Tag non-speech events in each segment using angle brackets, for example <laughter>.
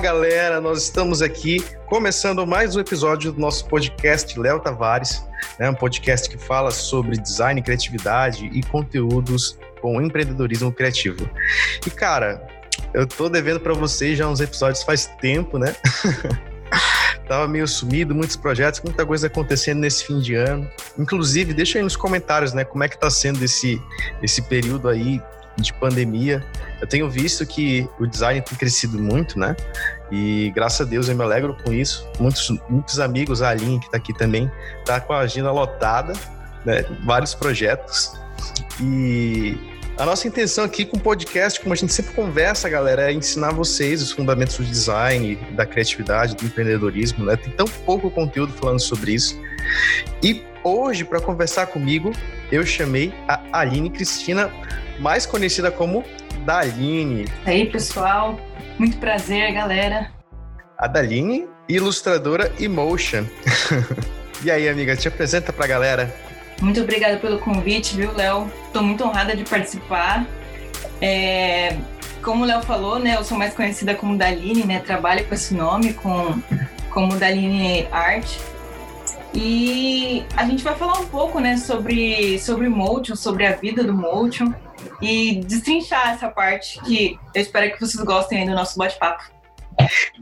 galera, nós estamos aqui começando mais um episódio do nosso podcast Léo Tavares, né, um podcast que fala sobre design, criatividade e conteúdos com empreendedorismo criativo. E cara, eu tô devendo para vocês já uns episódios faz tempo, né? <laughs> Tava meio sumido, muitos projetos, muita coisa acontecendo nesse fim de ano. Inclusive, deixa aí nos comentários, né, como é que tá sendo esse, esse período aí de pandemia. Eu tenho visto que o design tem crescido muito, né? E graças a Deus eu me alegro com isso. Muitos, muitos amigos, a Aline, que está aqui também, tá com a agenda lotada, né? Vários projetos. E a nossa intenção aqui com o podcast, como a gente sempre conversa, galera, é ensinar vocês os fundamentos do design, da criatividade, do empreendedorismo, né? Tem tão pouco conteúdo falando sobre isso. E hoje, para conversar comigo, eu chamei a Aline Cristina, mais conhecida como Daline. E aí, pessoal. Muito prazer, galera. A Daline, ilustradora Emotion. <laughs> e aí, amiga, te apresenta pra galera. Muito obrigada pelo convite, viu, Léo? Estou muito honrada de participar. É, como o Léo falou, né, eu sou mais conhecida como Daline, né? Trabalho com esse nome, com, como Daline Art. E a gente vai falar um pouco, né, sobre, sobre Motion, sobre a vida do Motion e destrinchar essa parte que eu espero que vocês gostem aí do nosso bate-papo.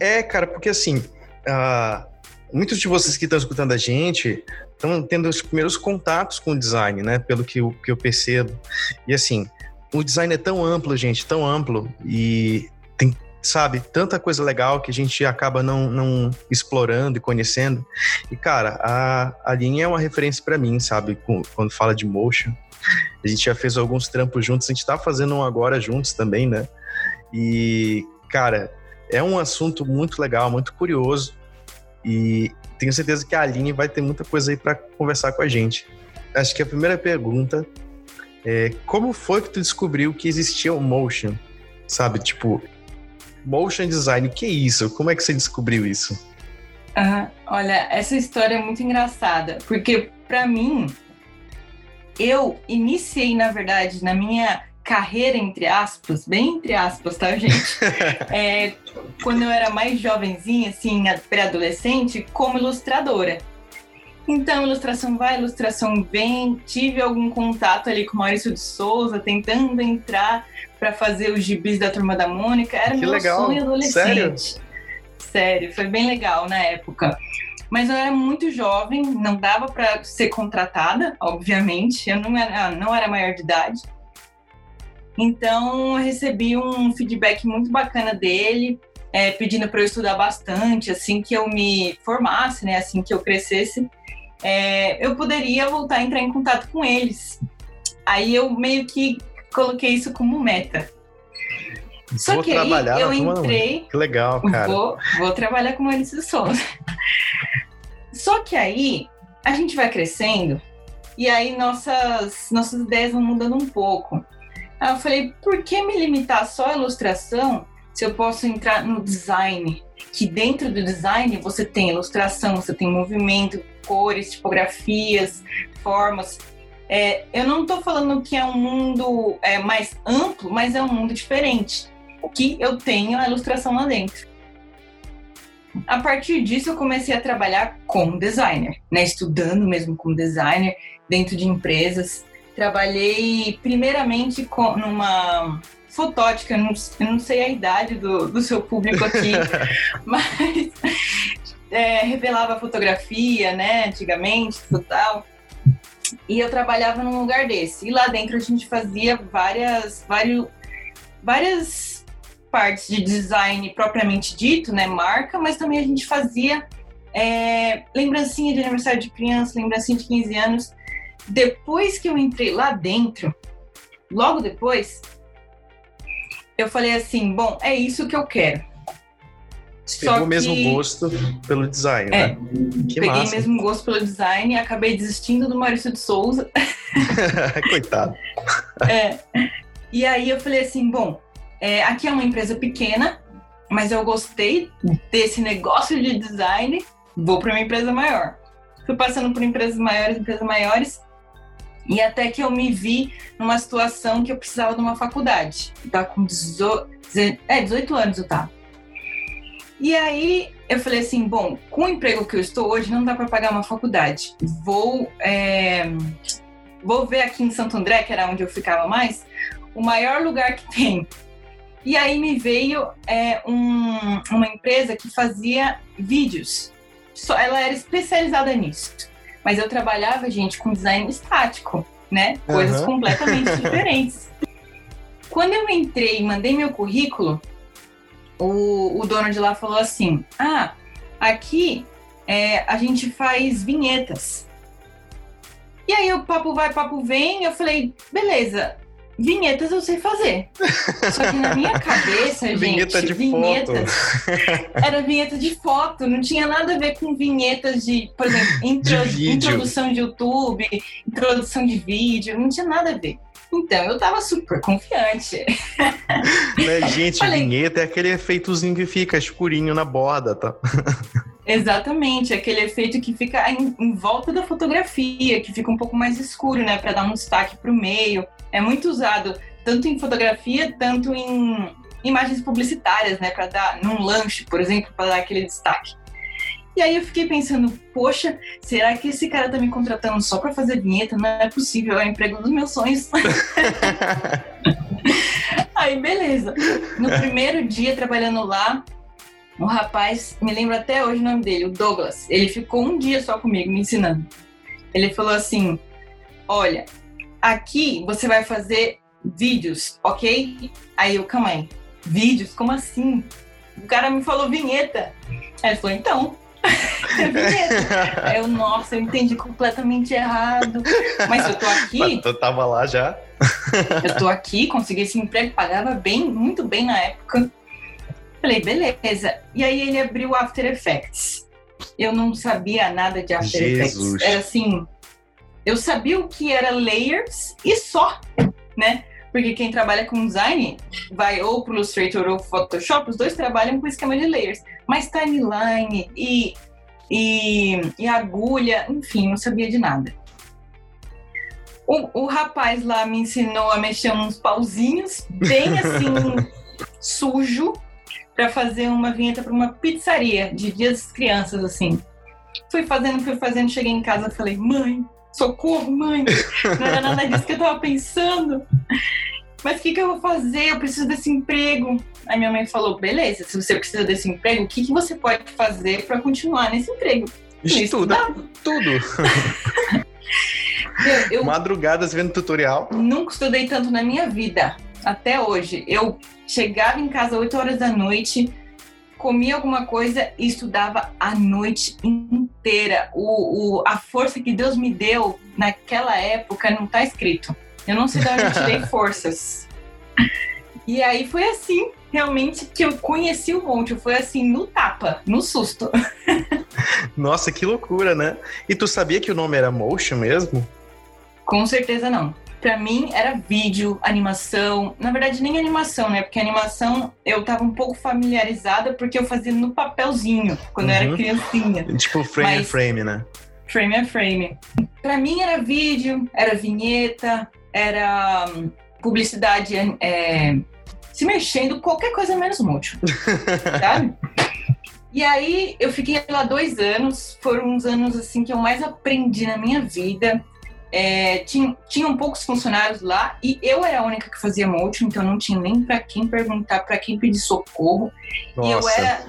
É, cara, porque assim, uh, muitos de vocês que estão escutando a gente estão tendo os primeiros contatos com o design, né? Pelo que eu, que eu percebo. E assim, o design é tão amplo, gente, tão amplo e tem, sabe, tanta coisa legal que a gente acaba não, não explorando e conhecendo. E cara, a, a linha é uma referência para mim, sabe, quando fala de motion. A gente já fez alguns trampos juntos, a gente tá fazendo um agora juntos também, né? E, cara, é um assunto muito legal, muito curioso. E tenho certeza que a Aline vai ter muita coisa aí para conversar com a gente. Acho que a primeira pergunta é como foi que tu descobriu que existia o motion? Sabe, tipo, motion design, que é isso? Como é que você descobriu isso? Uh, olha, essa história é muito engraçada, porque para mim eu iniciei, na verdade, na minha carreira, entre aspas, bem entre aspas, tá, gente? <laughs> é, quando eu era mais jovenzinha, assim, pré-adolescente, como ilustradora. Então, ilustração vai, ilustração vem. Tive algum contato ali com o Maurício de Souza, tentando entrar para fazer os gibis da Turma da Mônica. Era que meu legal. sonho adolescente. Sério? Sério, foi bem legal na época. Mas eu era muito jovem, não dava para ser contratada, obviamente. Eu não era, não era maior de idade. Então, eu recebi um feedback muito bacana dele, é, pedindo para eu estudar bastante, assim que eu me formasse, né, assim que eu crescesse, é, eu poderia voltar a entrar em contato com eles. Aí eu meio que coloquei isso como meta. Só vou que aí eu entrei. Que legal, cara. Vou, vou trabalhar com Maurício Souza. <laughs> Só que aí a gente vai crescendo e aí nossas, nossas ideias vão mudando um pouco. Aí eu falei, por que me limitar só à ilustração se eu posso entrar no design? Que dentro do design você tem ilustração, você tem movimento, cores, tipografias, formas. É, eu não estou falando que é um mundo é, mais amplo, mas é um mundo diferente. Que eu tenho a ilustração lá dentro. A partir disso, eu comecei a trabalhar como designer, né? Estudando mesmo como designer dentro de empresas. Trabalhei primeiramente com, numa fotótica, eu não, eu não sei a idade do, do seu público aqui, <laughs> mas é, revelava fotografia, né? Antigamente, tal. E eu trabalhava num lugar desse. E lá dentro a gente fazia várias, várias, várias partes de design propriamente dito, né, marca, mas também a gente fazia é, lembrancinha de aniversário de criança, lembrancinha de 15 anos. Depois que eu entrei lá dentro, logo depois, eu falei assim, bom, é isso que eu quero. Pegou o mesmo gosto pelo design, é, né? Que peguei o mesmo gosto pelo design e acabei desistindo do Maurício de Souza. <laughs> Coitado. É. E aí eu falei assim, bom, é, aqui é uma empresa pequena, mas eu gostei desse negócio de design, vou para uma empresa maior. Fui passando por empresas maiores, empresas maiores, e até que eu me vi numa situação que eu precisava de uma faculdade. Eu tava com 18, é, 18 anos eu tava. E aí eu falei assim, bom, com o emprego que eu estou hoje, não dá para pagar uma faculdade. Vou, é, vou ver aqui em Santo André, que era onde eu ficava mais, o maior lugar que tem. E aí me veio é, um, uma empresa que fazia vídeos. Só, ela era especializada nisso. Mas eu trabalhava, gente, com design estático, né? Coisas uhum. completamente <laughs> diferentes. Quando eu entrei e mandei meu currículo, o, o dono de lá falou assim: Ah, aqui é, a gente faz vinhetas. E aí o papo vai, papo vem, eu falei, beleza, vinhetas eu sei fazer. Só que na minha cabeça, <laughs> gente, vinheta de vinhetas foto. <laughs> era vinheta de foto, não tinha nada a ver com vinhetas de, por exemplo, <laughs> intro, de introdução de YouTube, introdução de vídeo, não tinha nada a ver. Então, eu tava super confiante. Né, gente, Falei, vinheta é aquele efeitozinho que fica escurinho na borda, tá? Exatamente, aquele efeito que fica em, em, volta da fotografia, que fica um pouco mais escuro, né, para dar um destaque para o meio. É muito usado tanto em fotografia, tanto em imagens publicitárias, né, para dar num lanche, por exemplo, para dar aquele destaque. E aí eu fiquei pensando, poxa, será que esse cara tá me contratando só para fazer vinheta? Não é possível, é o emprego dos meus sonhos. <laughs> aí beleza. No primeiro dia trabalhando lá, um rapaz, me lembro até hoje o nome dele, o Douglas. Ele ficou um dia só comigo me ensinando. Ele falou assim: Olha, aqui você vai fazer vídeos, ok? Aí eu, calma aí, vídeos? Como assim? O cara me falou vinheta. Aí ele falou: Então, <laughs> Aí eu, nossa, eu entendi completamente errado. Mas eu tô aqui. Mas tu tava lá já. eu tô aqui, consegui esse emprego, pagava bem, muito bem na época. Falei, beleza. E aí ele abriu o After Effects. Eu não sabia nada de After Jesus. Effects. Era assim, eu sabia o que era layers e só, né? Porque quem trabalha com design vai ou pro Illustrator ou Photoshop, os dois trabalham com esquema de layers. Mas timeline e, e, e agulha, enfim, não sabia de nada. O, o rapaz lá me ensinou a mexer uns pauzinhos, bem assim, <laughs> sujo, para fazer uma vinheta para uma pizzaria de Dia das Crianças, assim. Fui fazendo, fui fazendo, cheguei em casa falei, mãe, socorro, mãe, <laughs> não era nada disso que eu tava pensando. Mas o que, que eu vou fazer? Eu preciso desse emprego. Aí minha mãe falou: beleza, se você precisa desse emprego, o que, que você pode fazer para continuar nesse emprego? Estuda tudo. <laughs> eu, eu Madrugadas vendo tutorial. Nunca estudei tanto na minha vida, até hoje. Eu chegava em casa 8 horas da noite, comia alguma coisa e estudava a noite inteira. O, o, a força que Deus me deu naquela época não está escrito. Eu não sei de onde eu tirei <laughs> forças. E aí foi assim, realmente, que eu conheci o monte. Foi assim, no tapa, no susto. <laughs> Nossa, que loucura, né? E tu sabia que o nome era Motion mesmo? Com certeza não para mim era vídeo, animação. Na verdade, nem animação, né? Porque animação eu tava um pouco familiarizada porque eu fazia no papelzinho quando uhum. eu era uhum. criancinha. Tipo frame Mas, a frame, né? Frame a frame. Para mim era vídeo, era vinheta, era hum, publicidade é, se mexendo, qualquer coisa menos múltiplo, <laughs> sabe? E aí eu fiquei lá dois anos, foram uns anos assim que eu mais aprendi na minha vida. É, tinha, tinham poucos funcionários lá e eu era a única que fazia motion, então não tinha nem para quem perguntar, para quem pedir socorro. Nossa. E eu era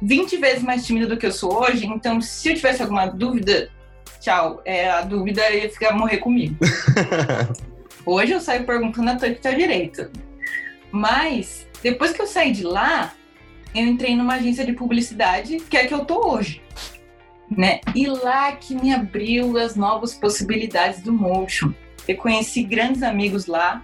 20 vezes mais tímida do que eu sou hoje, então se eu tivesse alguma dúvida, tchau, é, a dúvida ia ficar morrer comigo. <laughs> hoje eu saio perguntando a tua que tá direito. Mas depois que eu saí de lá, eu entrei numa agência de publicidade, que é a que eu tô hoje né? E lá que me abriu as novas possibilidades do motion. Eu conheci grandes amigos lá.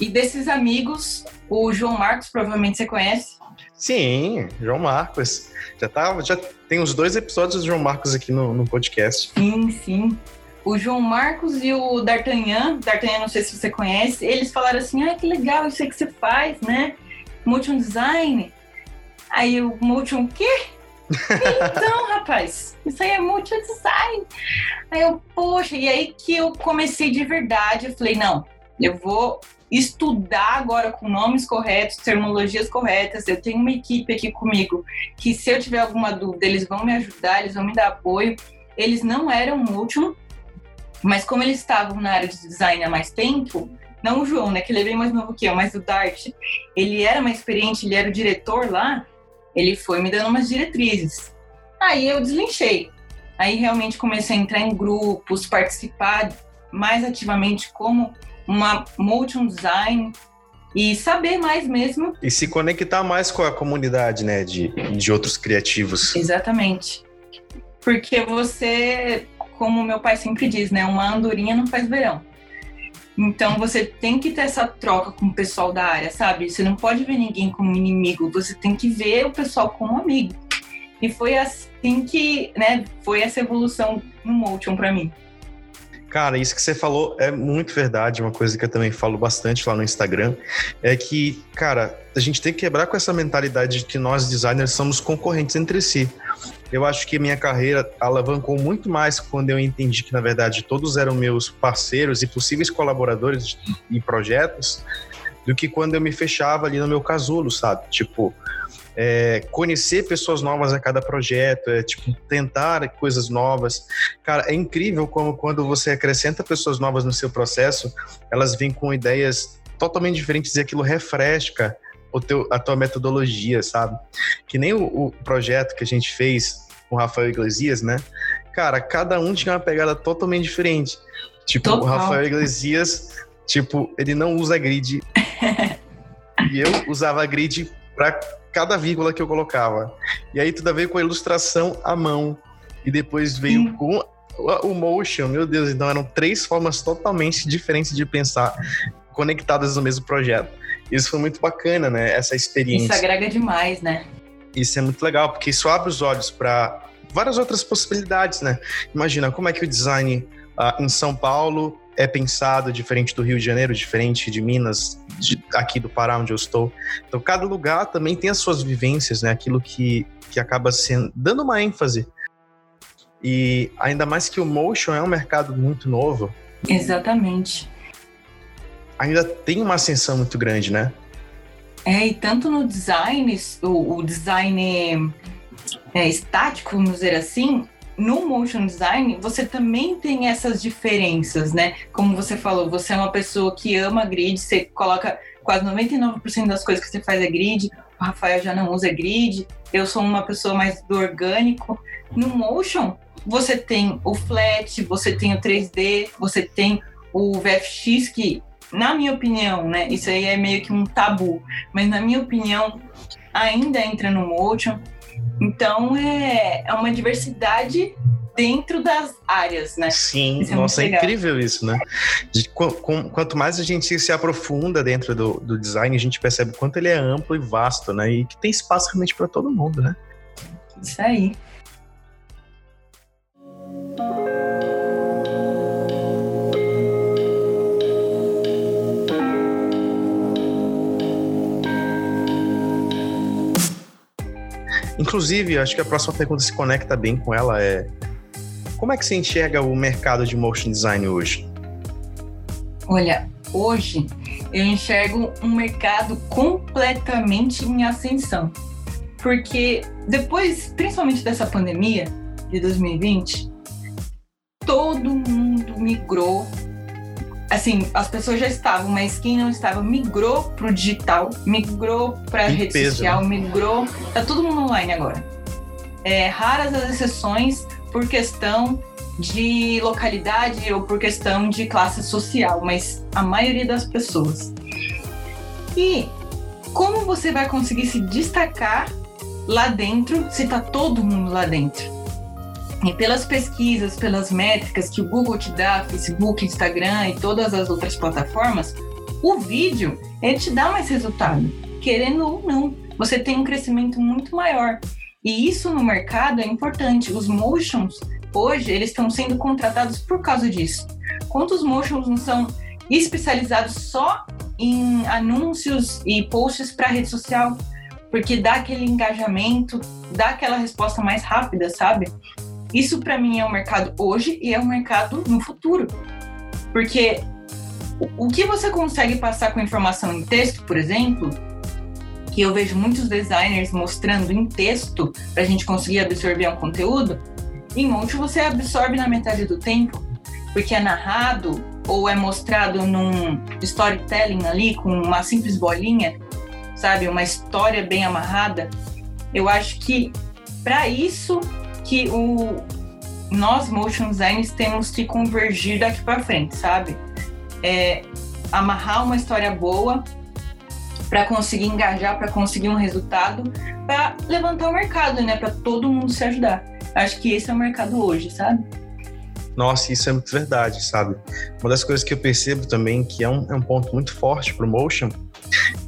E desses amigos, o João Marcos, provavelmente você conhece. Sim, João Marcos. Já, tá, já tem uns dois episódios do João Marcos aqui no, no podcast. Sim, sim. O João Marcos e o D'Artagnan, D'Artagnan não sei se você conhece, eles falaram assim, ah, que legal isso aí que você faz, né? Motion design. Aí o motion o quê? Então, rapaz, isso aí é multi-design. Aí eu, poxa, e aí que eu comecei de verdade, eu falei, não, eu vou estudar agora com nomes corretos, terminologias corretas. Eu tenho uma equipe aqui comigo que, se eu tiver alguma dúvida, eles vão me ajudar, eles vão me dar apoio. Eles não eram último, mas como eles estavam na área de design há mais tempo, não o João, né, que ele é bem mais novo que eu, mas o Dart, ele era mais experiente, ele era o diretor lá, ele foi me dando umas diretrizes. Aí eu deslinchei. Aí realmente comecei a entrar em grupos, participar mais ativamente como uma motion design e saber mais mesmo. E se conectar mais com a comunidade, né, de, de outros criativos. Exatamente. Porque você, como meu pai sempre diz, né, uma andorinha não faz verão. Então você tem que ter essa troca com o pessoal da área, sabe? Você não pode ver ninguém como inimigo, você tem que ver o pessoal como amigo. E foi assim que, né, foi essa evolução no Motion para mim. Cara, isso que você falou é muito verdade. Uma coisa que eu também falo bastante lá no Instagram é que, cara, a gente tem que quebrar com essa mentalidade de que nós designers somos concorrentes entre si. Eu acho que minha carreira alavancou muito mais quando eu entendi que, na verdade, todos eram meus parceiros e possíveis colaboradores em projetos, do que quando eu me fechava ali no meu casulo, sabe? Tipo, é, conhecer pessoas novas a cada projeto, é, tipo, tentar coisas novas. Cara, é incrível como quando você acrescenta pessoas novas no seu processo, elas vêm com ideias totalmente diferentes e aquilo refresca o teu, a tua metodologia, sabe? Que nem o, o projeto que a gente fez com o Rafael Iglesias, né? Cara, cada um tinha uma pegada totalmente diferente. Tipo, Total. o Rafael Iglesias, tipo, ele não usa grid. <laughs> e eu usava grid para cada vírgula que eu colocava. E aí tudo veio com a ilustração à mão. E depois veio hum. com o motion, meu Deus, então eram três formas totalmente diferentes de pensar, conectadas no mesmo projeto. Isso foi muito bacana, né? Essa experiência. Isso agrega demais, né? Isso é muito legal, porque isso abre os olhos para várias outras possibilidades, né? Imagina como é que o design uh, em São Paulo é pensado diferente do Rio de Janeiro, diferente de Minas, de, aqui do Pará, onde eu estou. Então, cada lugar também tem as suas vivências, né? Aquilo que, que acaba sendo, dando uma ênfase. E ainda mais que o motion é um mercado muito novo. Exatamente. Ainda tem uma ascensão muito grande, né? É, e tanto no design, o, o design é, estático, vamos dizer assim, no motion design, você também tem essas diferenças, né? Como você falou, você é uma pessoa que ama grid, você coloca quase 99% das coisas que você faz é grid, o Rafael já não usa grid, eu sou uma pessoa mais do orgânico. No motion, você tem o flat, você tem o 3D, você tem o VFX, que, na minha opinião, né? Isso aí é meio que um tabu, mas na minha opinião, ainda entra no motion. Então é, é uma diversidade dentro das áreas, né? Sim, é nossa, é incrível isso, né? De, com, com, quanto mais a gente se aprofunda dentro do, do design, a gente percebe o quanto ele é amplo e vasto, né? E que tem espaço realmente para todo mundo, né? Isso aí. Inclusive, acho que a próxima pergunta se conecta bem com ela é como é que você enxerga o mercado de motion design hoje? Olha, hoje eu enxergo um mercado completamente em ascensão. Porque depois, principalmente dessa pandemia de 2020, todo mundo migrou assim, as pessoas já estavam, mas quem não estava migrou pro digital, migrou pra que rede peso, social, né? migrou. Tá todo mundo online agora. É, raras as exceções por questão de localidade ou por questão de classe social, mas a maioria das pessoas. E como você vai conseguir se destacar lá dentro se tá todo mundo lá dentro? E pelas pesquisas, pelas métricas que o Google te dá, Facebook, Instagram e todas as outras plataformas, o vídeo ele te dá mais resultado, querendo ou não. Você tem um crescimento muito maior. E isso no mercado é importante. Os motions, hoje, eles estão sendo contratados por causa disso. Quantos motions não são especializados só em anúncios e posts para rede social? Porque dá aquele engajamento, dá aquela resposta mais rápida, sabe? Isso para mim é um mercado hoje e é um mercado no futuro. Porque o que você consegue passar com informação em texto, por exemplo, que eu vejo muitos designers mostrando em texto para a gente conseguir absorver um conteúdo, em Monte você absorve na metade do tempo, porque é narrado ou é mostrado num storytelling ali com uma simples bolinha, sabe, uma história bem amarrada. Eu acho que para isso que o nós motion designers temos que convergir daqui para frente, sabe? É, amarrar uma história boa para conseguir engajar, para conseguir um resultado, para levantar o mercado, né? Para todo mundo se ajudar. Acho que esse é o mercado hoje, sabe? Nossa, isso é muito verdade, sabe? Uma das coisas que eu percebo também que é um, é um ponto muito forte para o motion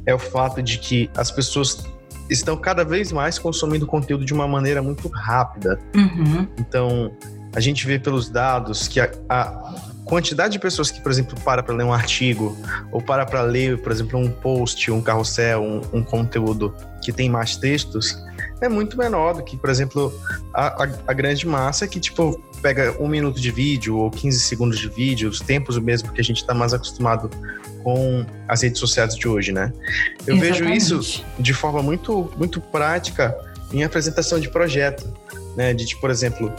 é o fato de que as pessoas estão cada vez mais consumindo conteúdo de uma maneira muito rápida. Uhum. Então, a gente vê pelos dados que a, a quantidade de pessoas que, por exemplo, para para ler um artigo ou para para ler, por exemplo, um post, um carrossel, um, um, conteúdo que tem mais textos, é muito menor do que, por exemplo, a, a, a, grande massa que, tipo, pega um minuto de vídeo ou 15 segundos de vídeo, os tempos mesmo que a gente está mais acostumado com as redes sociais de hoje, né? Eu Exatamente. vejo isso de forma muito, muito prática em apresentação de projeto, né? De, tipo, por exemplo,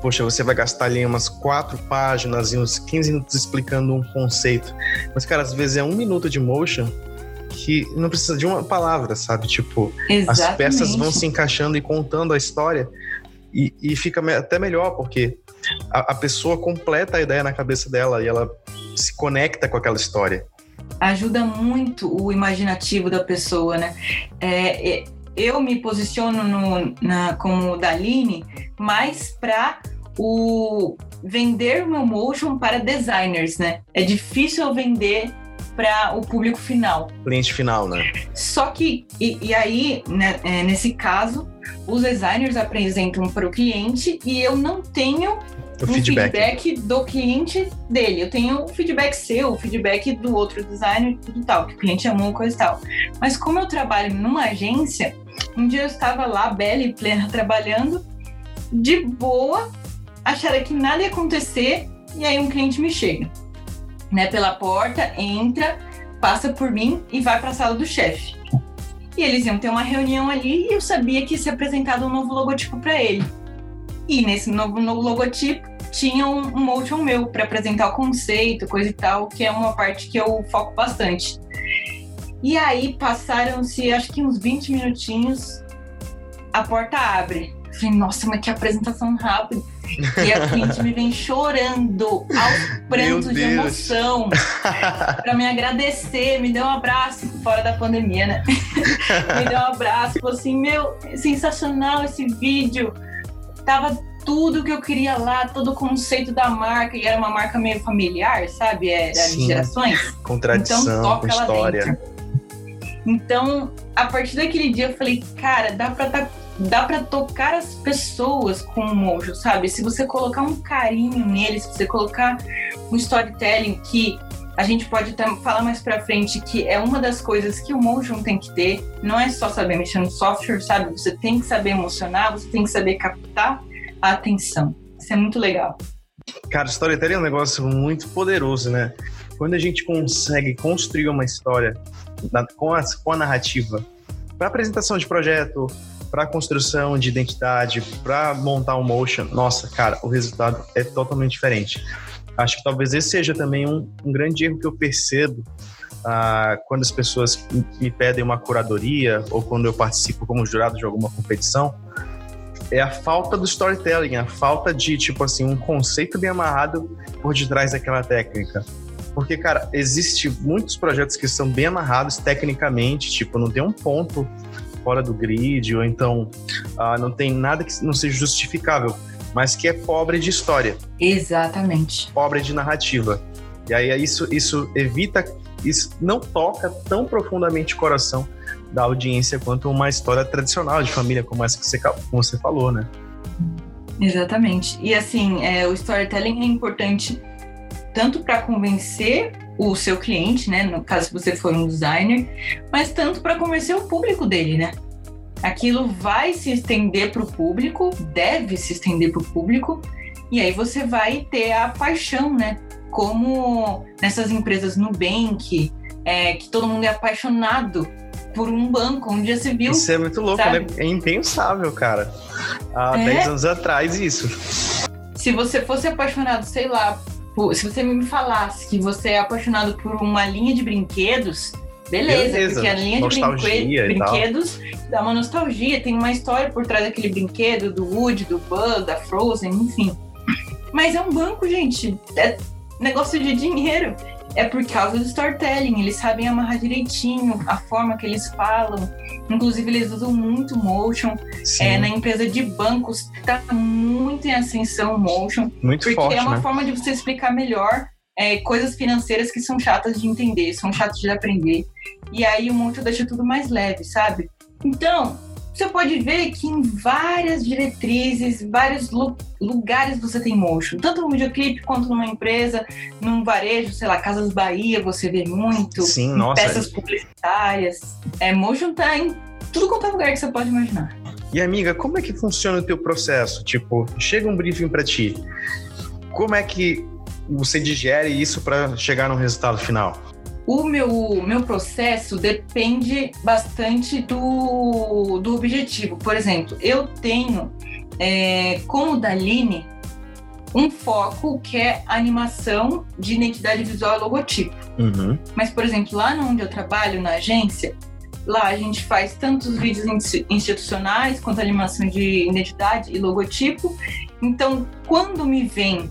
poxa, você vai gastar ali umas quatro páginas e uns 15 minutos explicando um conceito. Mas, cara, às vezes é um minuto de motion que não precisa de uma palavra, sabe? Tipo, Exatamente. as peças vão se encaixando e contando a história e, e fica até melhor, porque a, a pessoa completa a ideia na cabeça dela e ela se conecta com aquela história ajuda muito o imaginativo da pessoa, né? É, é eu me posiciono no, na, como Daline mais para o vender o meu motion para designers, né? É difícil eu vender para o público final. Cliente final, né? Só que, e, e aí, né, é, nesse caso, os designers apresentam para o cliente e eu não tenho o um feedback. feedback. do cliente dele. Eu tenho o feedback seu, o feedback do outro designer, tudo tal, que o cliente amou, coisa e tal. Mas como eu trabalho numa agência, um dia eu estava lá, bela e plena, trabalhando, de boa, achando que nada ia acontecer, e aí um cliente me chega, né, pela porta, entra, passa por mim e vai para a sala do chefe. E eles iam ter uma reunião ali e eu sabia que ia ser apresentado um novo logotipo para ele. E nesse novo, novo logotipo tinha um, um motion meu para apresentar o conceito, coisa e tal, que é uma parte que eu foco bastante. E aí passaram-se acho que uns 20 minutinhos, a porta abre. Eu falei, nossa, mas que apresentação rápida. E a cliente me vem chorando, aos <laughs> prantos de emoção, <laughs> para me agradecer, me deu um abraço, fora da pandemia, né? <laughs> me deu um abraço, falou assim: Meu, sensacional esse vídeo, tava tudo que eu queria lá, todo o conceito da marca, e era uma marca meio familiar, sabe? Era Sim, de gerações. Com tradição, então, toca com história. Então, a partir daquele dia eu falei, cara, dá pra tá dá para tocar as pessoas com o mojo, sabe? Se você colocar um carinho neles, se você colocar um storytelling que a gente pode até falar mais para frente que é uma das coisas que o motion tem que ter, não é só saber mexer no software, sabe? Você tem que saber emocionar, você tem que saber captar atenção. Isso é muito legal. Cara, storytelling é um negócio muito poderoso, né? Quando a gente consegue construir uma história com a, com a narrativa para apresentação de projeto, para construção de identidade, para montar um motion, nossa, cara, o resultado é totalmente diferente. Acho que talvez esse seja também um, um grande erro que eu percebo ah, quando as pessoas me pedem uma curadoria ou quando eu participo como jurado de alguma competição, é a falta do storytelling, a falta de, tipo assim, um conceito bem amarrado por detrás daquela técnica. Porque, cara, existe muitos projetos que são bem amarrados tecnicamente, tipo, não tem um ponto fora do grid, ou então ah, não tem nada que não seja justificável, mas que é pobre de história. Exatamente. Pobre de narrativa. E aí isso, isso evita, isso não toca tão profundamente o coração da audiência quanto uma história tradicional de família, como essa que você, como você falou, né? Exatamente. E assim, é, o storytelling é importante tanto para convencer o seu cliente, né, no caso se você for um designer, mas tanto para convencer o público dele, né? Aquilo vai se estender para o público, deve se estender para o público, e aí você vai ter a paixão, né, como nessas empresas Nubank, é, que todo mundo é apaixonado por um banco, onde já se viu. Isso é muito louco, né? É impensável, cara. Há é. 10 anos atrás, isso. Se você fosse apaixonado, sei lá, por, se você me falasse que você é apaixonado por uma linha de brinquedos, beleza, beleza. porque a linha nostalgia de brinquedos dá uma nostalgia, tem uma história por trás daquele brinquedo, do Woody, do Buzz, da Frozen, enfim. Mas é um banco, gente. É negócio de dinheiro é por causa do storytelling. Eles sabem amarrar direitinho a forma que eles falam. Inclusive, eles usam muito motion. É, na empresa de bancos, está muito em ascensão motion. Muito porque forte, é uma né? forma de você explicar melhor é, coisas financeiras que são chatas de entender, são chatas de aprender. E aí o motion deixa tudo mais leve, sabe? Então, você pode ver que em várias diretrizes, vários lugares você tem motion. Tanto no videoclipe quanto numa empresa, num varejo, sei lá, Casas Bahia, você vê muito. Sim, nossa. Peças publicitárias. É, motion tá em tudo quanto é lugar que você pode imaginar. E amiga, como é que funciona o teu processo? Tipo, chega um briefing para ti. Como é que você digere isso para chegar no resultado final? O meu, meu processo depende bastante do, do objetivo. Por exemplo, eu tenho, é, como Daline, um foco que é animação de identidade visual e logotipo. Uhum. Mas, por exemplo, lá onde eu trabalho, na agência, lá a gente faz tanto os vídeos institucionais quanto animação de identidade e logotipo. Então, quando me vem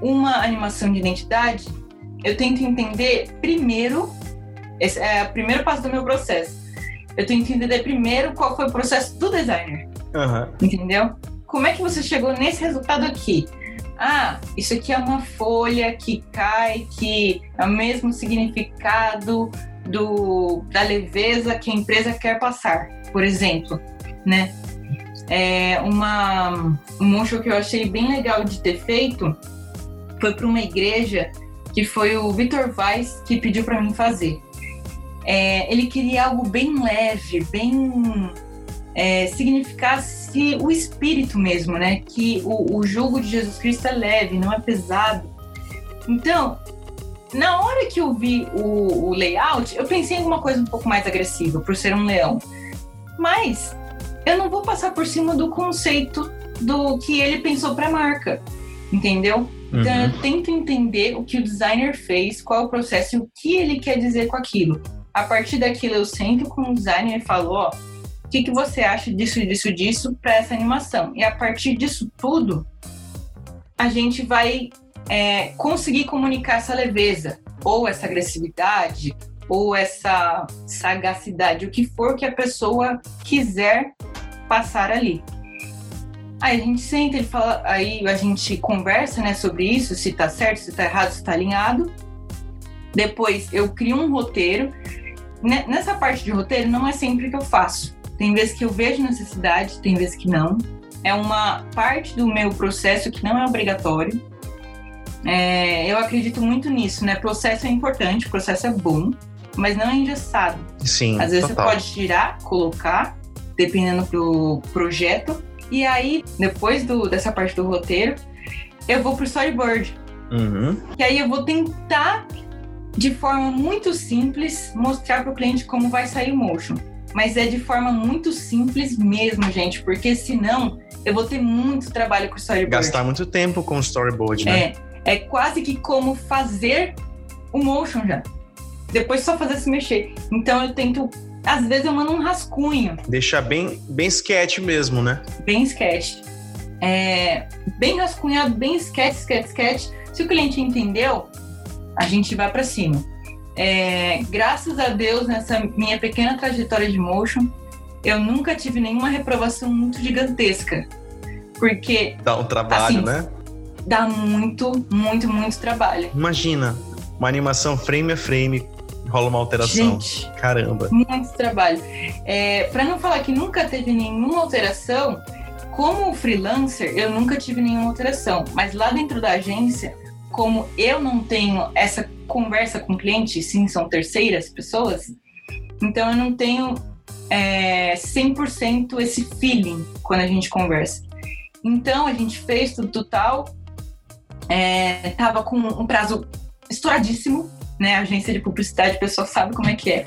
uma animação de identidade, eu tento entender primeiro, esse é o primeiro passo do meu processo. Eu tento entender primeiro qual foi o processo do designer. Uhum. Entendeu? Como é que você chegou nesse resultado aqui? Ah, isso aqui é uma folha que cai, que é o mesmo significado do, da leveza que a empresa quer passar, por exemplo, né? É uma, um motion que eu achei bem legal de ter feito foi para uma igreja que foi o Vitor Vaz que pediu para mim fazer. É, ele queria algo bem leve, bem é, significasse o espírito mesmo, né? Que o, o jogo de Jesus Cristo é leve, não é pesado. Então, na hora que eu vi o, o layout, eu pensei em alguma coisa um pouco mais agressiva, por ser um leão. Mas eu não vou passar por cima do conceito do que ele pensou para a marca, entendeu? Então uhum. eu tento entender o que o designer fez, qual é o processo e o que ele quer dizer com aquilo. A partir daquilo eu sento com o designer e falo, ó, o que, que você acha disso, disso, disso para essa animação? E a partir disso tudo, a gente vai é, conseguir comunicar essa leveza, ou essa agressividade, ou essa sagacidade, o que for que a pessoa quiser passar ali. Aí a gente senta, ele fala, aí a gente conversa, né, sobre isso, se tá certo, se tá errado, se tá alinhado. Depois eu crio um roteiro. Nessa parte de roteiro não é sempre que eu faço. Tem vezes que eu vejo necessidade, tem vezes que não. É uma parte do meu processo que não é obrigatório. É, eu acredito muito nisso, né? Processo é importante, processo é bom, mas não é engessado. Sim. Às vezes total. você pode tirar, colocar, dependendo do projeto, e aí, depois do, dessa parte do roteiro, eu vou pro storyboard. Uhum. E aí eu vou tentar, de forma muito simples, mostrar pro cliente como vai sair o motion. Mas é de forma muito simples mesmo, gente, porque senão eu vou ter muito trabalho com o storyboard. Gastar muito tempo com o storyboard, né? É, é quase que como fazer o motion já. Depois só fazer se mexer. Então eu tento às vezes eu mando um rascunho. Deixar bem, bem sketch mesmo, né? Bem sketch. É, bem rascunhado, bem sketch, sketch, sketch. Se o cliente entendeu, a gente vai para cima. É, graças a Deus, nessa minha pequena trajetória de motion, eu nunca tive nenhuma reprovação muito gigantesca. Porque. Dá um trabalho, assim, né? Dá muito, muito, muito trabalho. Imagina, uma animação frame a frame, rola uma alteração. Gente, Caramba. Muito trabalho. É, para não falar que nunca teve nenhuma alteração, como freelancer, eu nunca tive nenhuma alteração. Mas lá dentro da agência, como eu não tenho essa conversa com o cliente, sim, são terceiras pessoas, então eu não tenho é, 100% esse feeling quando a gente conversa. Então a gente fez tudo tal, estava é, com um prazo estouradíssimo, né? Agência de publicidade, o pessoal sabe como é que é.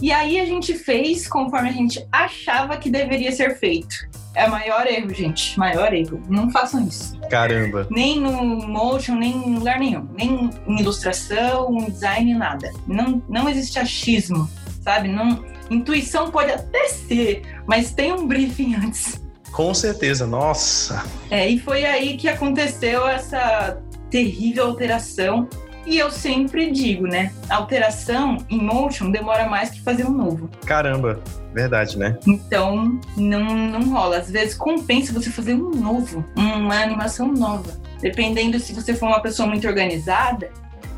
E aí a gente fez conforme a gente achava que deveria ser feito. É o maior erro, gente. Maior erro. Não façam isso. Caramba. Nem no motion, nem em lugar nenhum. Nem em ilustração, em design, nada. Não, não existe achismo, sabe? Não, intuição pode até ser, mas tem um briefing <laughs> antes. Com certeza, nossa. É, e foi aí que aconteceu essa terrível alteração e eu sempre digo, né? alteração em motion demora mais que fazer um novo. Caramba, verdade, né? Então, não, não rola. Às vezes compensa você fazer um novo, uma animação nova. Dependendo se você for uma pessoa muito organizada,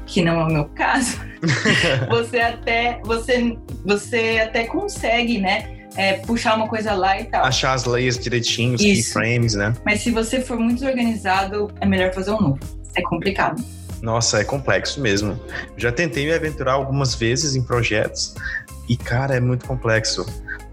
que não é o meu caso, <laughs> você até você você até consegue, né? É, puxar uma coisa lá e tal. Achar as layers direitinho, os keyframes, né? Mas se você for muito organizado, é melhor fazer um novo. É complicado. Nossa, é complexo mesmo. Já tentei me aventurar algumas vezes em projetos e, cara, é muito complexo.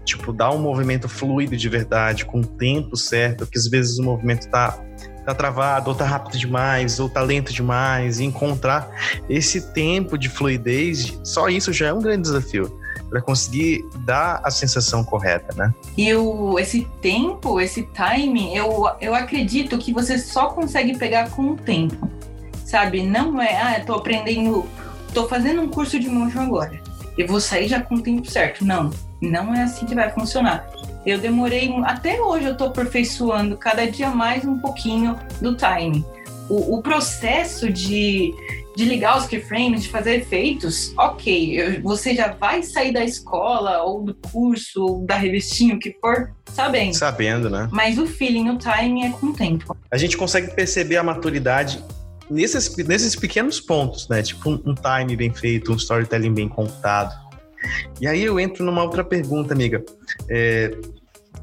Tipo, dar um movimento fluido de verdade, com o tempo certo, que às vezes o movimento tá, tá travado, ou tá rápido demais, ou tá lento demais, e encontrar esse tempo de fluidez, só isso já é um grande desafio para conseguir dar a sensação correta, né? E o, esse tempo, esse timing, eu, eu acredito que você só consegue pegar com o tempo sabe? Não é, ah, eu tô aprendendo, tô fazendo um curso de motion agora. Eu vou sair já com o tempo certo. Não, não é assim que vai funcionar. Eu demorei, até hoje eu tô aperfeiçoando cada dia mais um pouquinho do time. O, o processo de, de ligar os keyframes, de fazer efeitos, ok, eu, você já vai sair da escola, ou do curso, ou da revistinha, o que for, sabendo. Sabendo, né? Mas o feeling, o timing é com o tempo. A gente consegue perceber a maturidade nesses, nesses pequenos pontos, né? Tipo um, um time bem feito, um storytelling bem contado. E aí eu entro numa outra pergunta, amiga. É,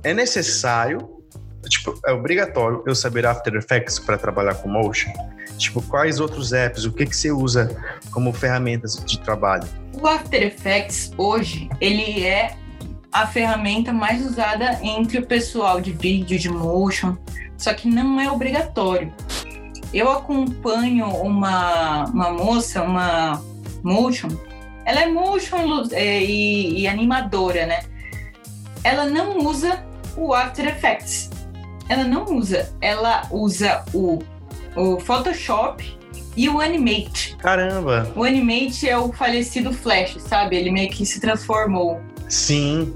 é necessário, tipo, é obrigatório eu saber After Effects para trabalhar com motion? Tipo, quais outros apps, o que, que você usa como ferramentas de trabalho? O After Effects hoje, ele é a ferramenta mais usada entre o pessoal de vídeo, de motion, só que não é obrigatório. Eu acompanho uma, uma moça, uma motion, ela é motion é, e, e animadora, né? Ela não usa o After Effects. Ela não usa. Ela usa o, o Photoshop e o Animate. Caramba! O Animate é o falecido Flash, sabe? Ele meio que se transformou. Sim.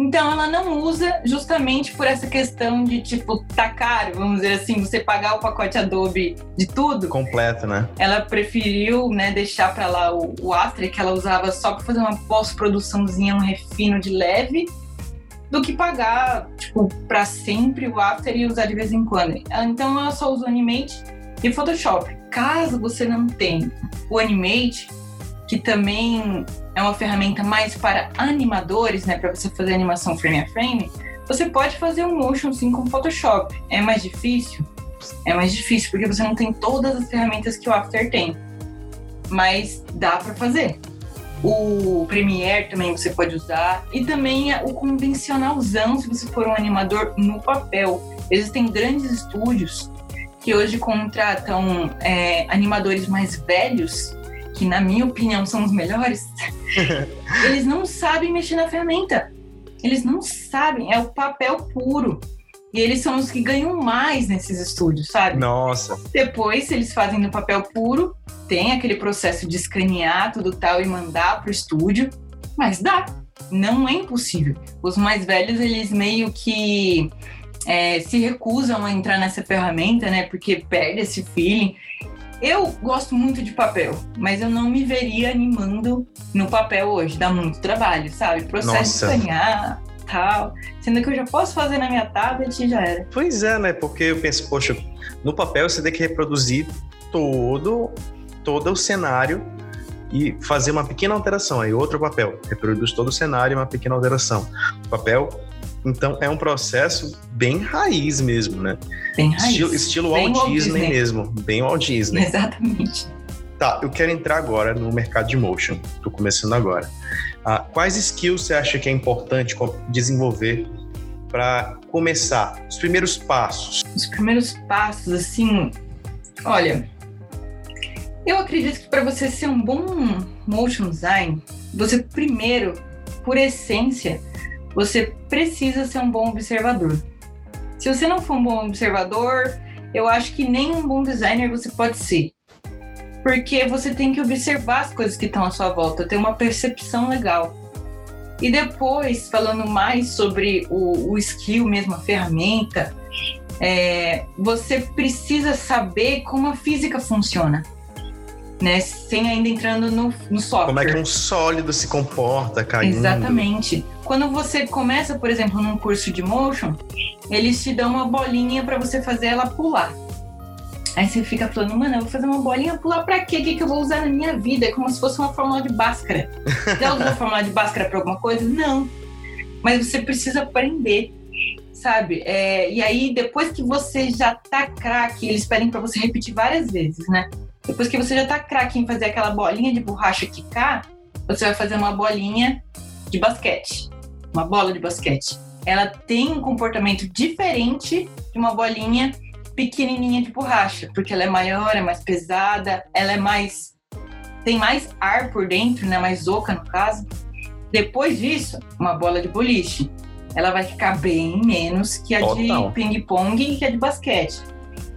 Então ela não usa justamente por essa questão de tipo, tá caro, vamos dizer assim, você pagar o pacote Adobe de tudo. Completo, né? Ela preferiu, né, deixar para lá o, o After que ela usava só para fazer uma pós-produçãozinha, um refino de leve, do que pagar, tipo, para sempre o After e usar de vez em quando. Então ela só usa o Animate e Photoshop. Caso você não tenha o Animate, que também é uma ferramenta mais para animadores, né, para você fazer animação frame a frame, você pode fazer um motion sim com Photoshop. É mais difícil? É mais difícil porque você não tem todas as ferramentas que o After tem. Mas dá para fazer. O Premiere também você pode usar e também o convencionalzão se você for um animador no papel. Existem grandes estúdios que hoje contratam é, animadores mais velhos que na minha opinião são os melhores, <laughs> eles não sabem mexer na ferramenta. Eles não sabem, é o papel puro. E eles são os que ganham mais nesses estúdios, sabe? Nossa. Depois, se eles fazem no papel puro, tem aquele processo de escanear tudo tal e mandar pro estúdio, mas dá. Não é impossível. Os mais velhos, eles meio que é, se recusam a entrar nessa ferramenta, né? Porque perde esse feeling. Eu gosto muito de papel, mas eu não me veria animando no papel hoje. Dá muito trabalho, sabe? Processo Nossa. de escanear, tal. Sendo que eu já posso fazer na minha tablet e já era. Pois é, né? Porque eu penso, poxa, no papel você tem que reproduzir todo, todo o cenário e fazer uma pequena alteração. Aí outro papel, reproduz todo o cenário e uma pequena alteração. O papel então é um processo bem raiz mesmo, né? Bem raiz. Estilo, estilo bem Walt, Disney, Disney mesmo, bem Walt Disney. Exatamente. Tá, eu quero entrar agora no mercado de motion. Tô começando agora. Ah, quais skills você acha que é importante desenvolver para começar? Os primeiros passos. Os primeiros passos, assim, Olha, eu acredito que para você ser um bom motion design, você primeiro, por essência, você precisa ser um bom observador. Se você não for um bom observador, eu acho que nem um bom designer você pode ser. Porque você tem que observar as coisas que estão à sua volta, ter uma percepção legal. E depois, falando mais sobre o, o skill mesmo, a ferramenta, é, você precisa saber como a física funciona. Né, sem ainda entrando no, no software. Como é que um sólido se comporta caindo. Exatamente. Quando você começa, por exemplo, num curso de motion, eles te dão uma bolinha para você fazer ela pular. Aí você fica falando, mano, eu vou fazer uma bolinha pular pra quê? O que, que eu vou usar na minha vida? É como se fosse uma fórmula de Bhaskara. <laughs> Já usou a fórmula de Bhaskara pra alguma coisa? Não. Mas você precisa aprender, sabe? É, e aí, depois que você já tá craque, eles pedem pra você repetir várias vezes, né? Depois que você já tá craque em fazer aquela bolinha de borracha quicar, você vai fazer uma bolinha de basquete. Uma bola de basquete. Ela tem um comportamento diferente de uma bolinha pequenininha de borracha, porque ela é maior, é mais pesada, ela é mais tem mais ar por dentro, né, mais oca no caso. Depois disso, uma bola de boliche. Ela vai ficar bem menos que a Total. de ping-pong e que a de basquete.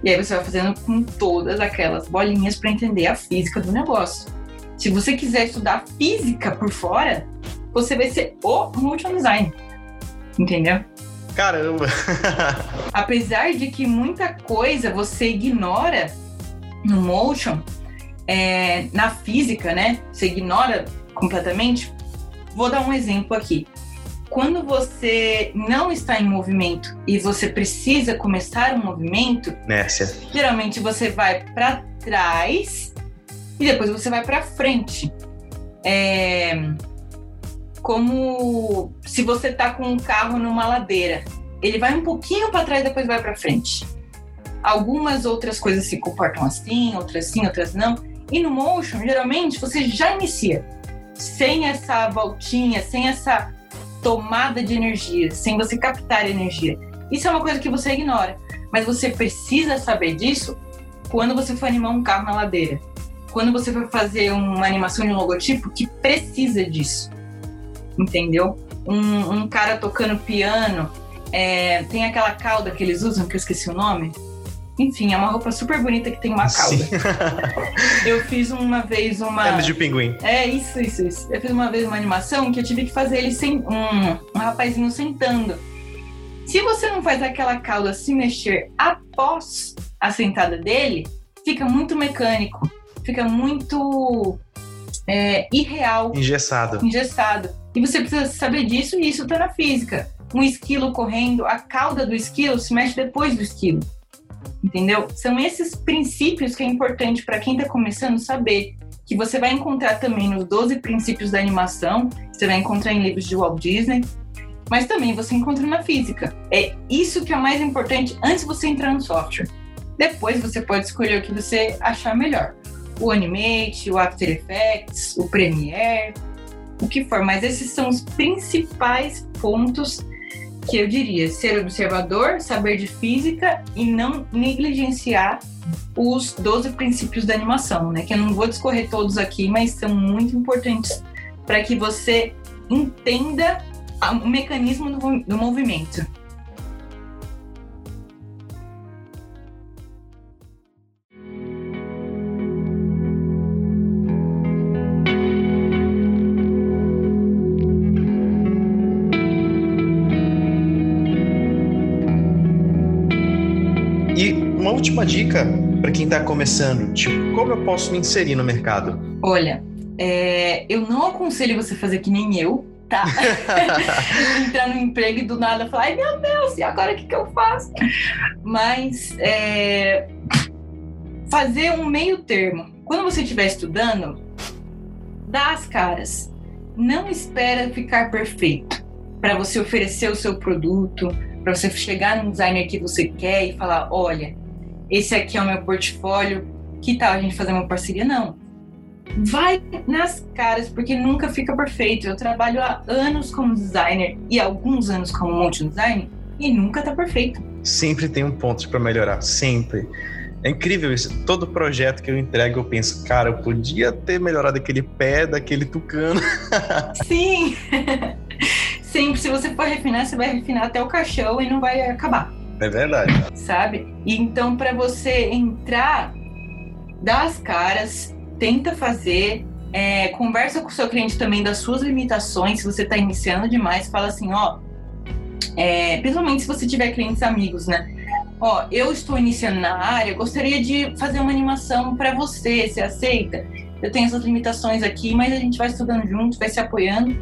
E aí você vai fazendo com todas aquelas bolinhas para entender a física do negócio. Se você quiser estudar física por fora, você vai ser o motion design. Entendeu? Caramba! <laughs> Apesar de que muita coisa você ignora no motion, é, na física, né? Você ignora completamente. Vou dar um exemplo aqui. Quando você não está em movimento e você precisa começar um movimento, Nércia. geralmente você vai para trás e depois você vai para frente. É, como se você tá com um carro numa ladeira. Ele vai um pouquinho para trás, depois vai para frente. Algumas outras coisas se comportam assim, outras sim, outras não. E no motion, geralmente, você já inicia sem essa voltinha, sem essa tomada de energia, sem você captar energia. Isso é uma coisa que você ignora, mas você precisa saber disso quando você for animar um carro na ladeira. Quando você for fazer uma animação de um logotipo que precisa disso entendeu? Um, um cara tocando piano, é, tem aquela cauda que eles usam, que eu esqueci o nome. Enfim, é uma roupa super bonita que tem uma cauda. <laughs> eu fiz uma vez uma. É de pinguim. É, isso, isso, isso. Eu fiz uma vez uma animação que eu tive que fazer ele sem um, um rapazinho sentando. Se você não faz aquela cauda se mexer após a sentada dele, fica muito mecânico, fica muito é, irreal. Engessado. Engessado. E você precisa saber disso e isso está na física. Um esquilo correndo, a cauda do esquilo se mexe depois do esquilo. Entendeu? São esses princípios que é importante para quem está começando saber. Que você vai encontrar também nos 12 princípios da animação, você vai encontrar em livros de Walt Disney, mas também você encontra na física. É isso que é mais importante antes de você entrar no software. Depois você pode escolher o que você achar melhor. O Animate, o After Effects, o Premiere, o que for, mas esses são os principais pontos que eu diria: ser observador, saber de física e não negligenciar os 12 princípios da animação, né? Que eu não vou discorrer todos aqui, mas são muito importantes para que você entenda o mecanismo do movimento. Última dica para quem está começando, tipo, como eu posso me inserir no mercado? Olha, é, eu não aconselho você fazer que nem eu, tá? <laughs> <laughs> Entrar no emprego e do nada falar, ai meu Deus, e agora o que, que eu faço? Mas é, fazer um meio termo. Quando você estiver estudando, dá as caras. Não espera ficar perfeito para você oferecer o seu produto, para você chegar no designer que você quer e falar, olha, esse aqui é o meu portfólio, que tal a gente fazer uma parceria? Não. Vai nas caras, porque nunca fica perfeito. Eu trabalho há anos como designer e alguns anos como motion designer e nunca tá perfeito. Sempre tem um ponto para melhorar, sempre. É incrível isso. Todo projeto que eu entrego, eu penso, cara, eu podia ter melhorado aquele pé daquele tucano. <laughs> Sim! <laughs> Sempre, se você for refinar, você vai refinar até o caixão e não vai acabar. É verdade. Sabe? Então, para você entrar, dá as caras, tenta fazer, é, conversa com o seu cliente também das suas limitações. Se você está iniciando demais, fala assim, ó. É, principalmente se você tiver clientes amigos, né? Ó, eu estou iniciando na área, gostaria de fazer uma animação para você, você aceita? Eu tenho essas limitações aqui, mas a gente vai estudando junto, vai se apoiando.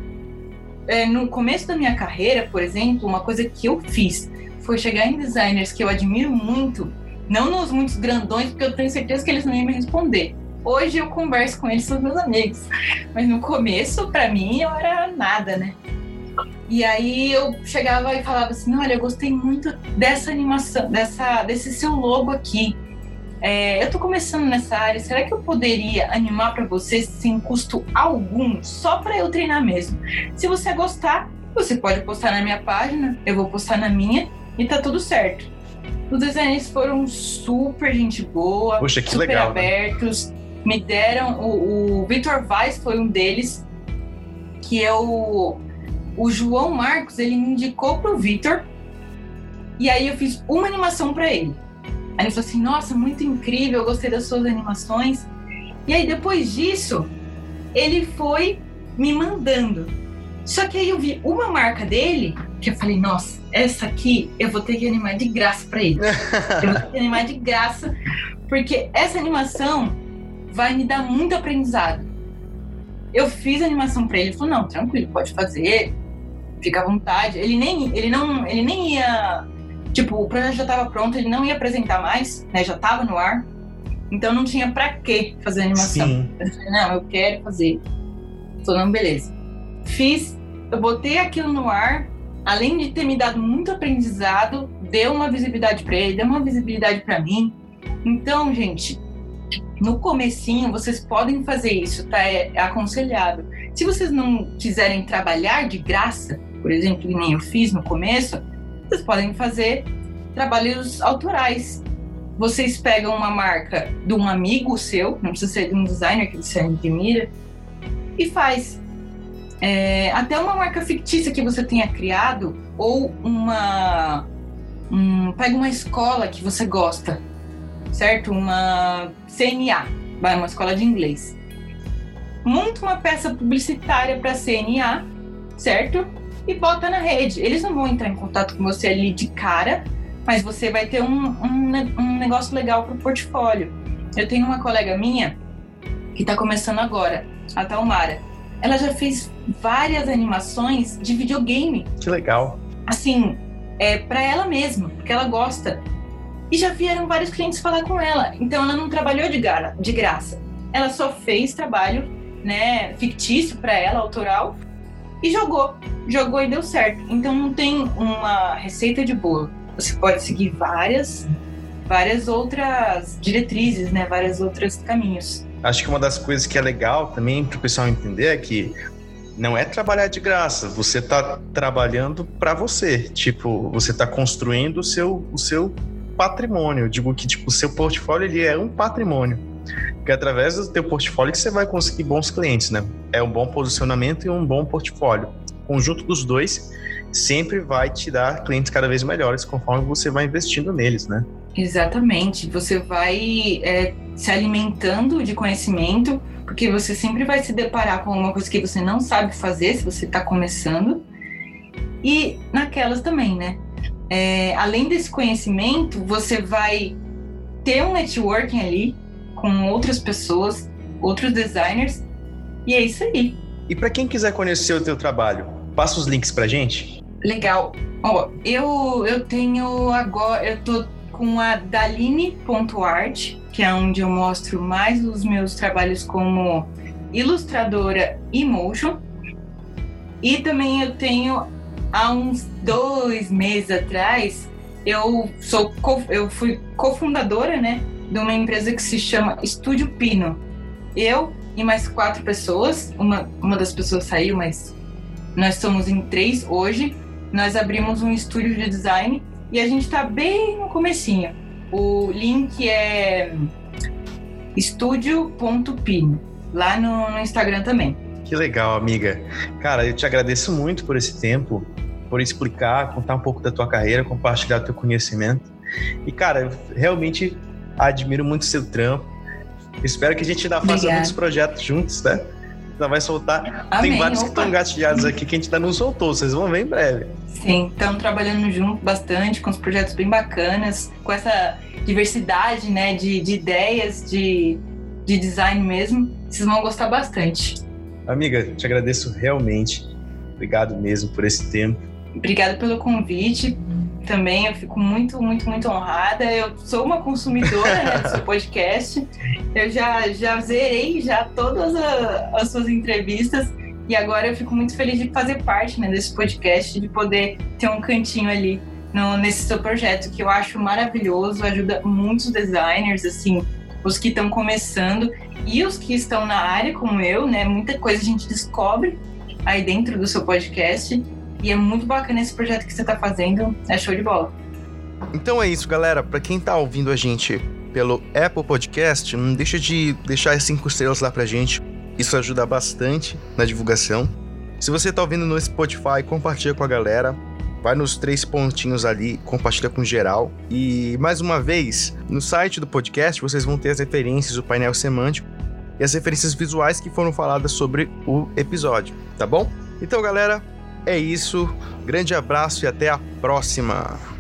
É, no começo da minha carreira, por exemplo, uma coisa que eu fiz foi chegar em designers que eu admiro muito, não nos muitos grandões, porque eu tenho certeza que eles não iam me responder. Hoje eu converso com eles, são meus amigos. Mas no começo, para mim, eu era nada, né? E aí eu chegava e falava assim, olha, eu gostei muito dessa animação, dessa, desse seu logo aqui. É, eu tô começando nessa área, será que eu poderia animar para você sem custo algum, só para eu treinar mesmo? Se você gostar, você pode postar na minha página, eu vou postar na minha e tá tudo certo. Os desenhos foram super gente boa, Poxa, super legal, abertos. Né? Me deram o, o Victor Vaz foi um deles que eu o João Marcos ele me indicou pro Victor e aí eu fiz uma animação para ele. Aí ele falou assim: Nossa, muito incrível, eu gostei das suas animações. E aí depois disso ele foi me mandando. Só que aí eu vi uma marca dele que eu falei: Nossa, essa aqui eu vou ter que animar de graça para ele. eu vou ter que animar de graça porque essa animação vai me dar muito aprendizado. Eu fiz a animação para ele, ele falou: "Não, tranquilo, pode fazer. Fica à vontade". Ele nem ele não ele nem ia tipo, o projeto já estava pronto, ele não ia apresentar mais, né? Já estava no ar. Então não tinha para que fazer a animação. Sim. Eu falei: "Não, eu quero fazer". Falou: "Não, beleza". Fiz, eu botei aquilo no ar, além de ter me dado muito aprendizado, deu uma visibilidade para ele, deu uma visibilidade para mim. Então, gente, no comecinho vocês podem fazer isso, tá? É aconselhável. Se vocês não quiserem trabalhar de graça, por exemplo, que nem eu fiz no começo, vocês podem fazer trabalhos autorais. Vocês pegam uma marca de um amigo seu, não precisa ser de um designer que você admira, e faz. É, até uma marca fictícia que você tenha criado, ou uma. Um, pega uma escola que você gosta, certo? Uma CNA, vai uma escola de inglês. Monta uma peça publicitária para CNA, certo? E bota na rede. Eles não vão entrar em contato com você ali de cara, mas você vai ter um, um, um negócio legal para o portfólio. Eu tenho uma colega minha que está começando agora, a Talmara. Ela já fez várias animações de videogame. Que legal. Assim, é para ela mesma, porque ela gosta. E já vieram vários clientes falar com ela. Então ela não trabalhou de, gra de graça. Ela só fez trabalho, né, fictício para ela, autoral, e jogou. Jogou e deu certo. Então não tem uma receita de bolo. Você pode seguir várias, várias outras diretrizes, né, vários outros caminhos. Acho que uma das coisas que é legal também para o pessoal entender é que não é trabalhar de graça, você está trabalhando para você. Tipo, você está construindo o seu, o seu patrimônio. Eu digo que tipo, o seu portfólio ele é um patrimônio. Porque através do teu portfólio que você vai conseguir bons clientes, né? É um bom posicionamento e um bom portfólio. O conjunto dos dois sempre vai te dar clientes cada vez melhores conforme você vai investindo neles, né? Exatamente. Você vai é, se alimentando de conhecimento, porque você sempre vai se deparar com uma coisa que você não sabe fazer se você está começando. E naquelas também, né? É, além desse conhecimento, você vai ter um networking ali com outras pessoas, outros designers, e é isso aí. E para quem quiser conhecer o teu trabalho, passa os links pra gente. Legal. Ó, eu eu tenho agora, eu tô com a daline.art, que é onde eu mostro mais os meus trabalhos como ilustradora e motion. E também eu tenho há uns dois meses atrás, eu sou eu fui cofundadora, né, de uma empresa que se chama Estúdio Pino. Eu e mais quatro pessoas, uma, uma das pessoas saiu, mas nós somos em três hoje. Nós abrimos um estúdio de design e a gente está bem no comecinho. O link é estúdio.pin, lá no, no Instagram também. Que legal, amiga. Cara, eu te agradeço muito por esse tempo, por explicar, contar um pouco da tua carreira, compartilhar teu conhecimento. E, cara, eu realmente admiro muito o seu trampo. Espero que a gente ainda faça Obrigada. muitos projetos juntos, né? Ainda vai soltar. Amém, Tem vários opa. que estão engatilhados aqui que a gente ainda não soltou, vocês vão ver em breve. Sim, estamos trabalhando junto bastante, com os projetos bem bacanas, com essa diversidade né, de, de ideias, de, de design mesmo. Vocês vão gostar bastante. Amiga, te agradeço realmente. Obrigado mesmo por esse tempo. Obrigada pelo convite também. Eu fico muito, muito, muito honrada. Eu sou uma consumidora né, do seu podcast. Eu já, já zerei já todas a, as suas entrevistas. E agora eu fico muito feliz de fazer parte né, desse podcast, de poder ter um cantinho ali no, nesse seu projeto, que eu acho maravilhoso, ajuda muitos designers, assim, os que estão começando e os que estão na área, como eu, né? Muita coisa a gente descobre aí dentro do seu podcast. E é muito bacana esse projeto que você está fazendo. É show de bola. Então é isso, galera. Para quem está ouvindo a gente pelo Apple Podcast, não deixa de deixar as cinco estrelas lá pra gente. Isso ajuda bastante na divulgação. Se você está ouvindo no Spotify, compartilha com a galera. Vai nos três pontinhos ali, compartilha com geral. E mais uma vez, no site do podcast vocês vão ter as referências, o painel semântico e as referências visuais que foram faladas sobre o episódio, tá bom? Então, galera, é isso. Grande abraço e até a próxima.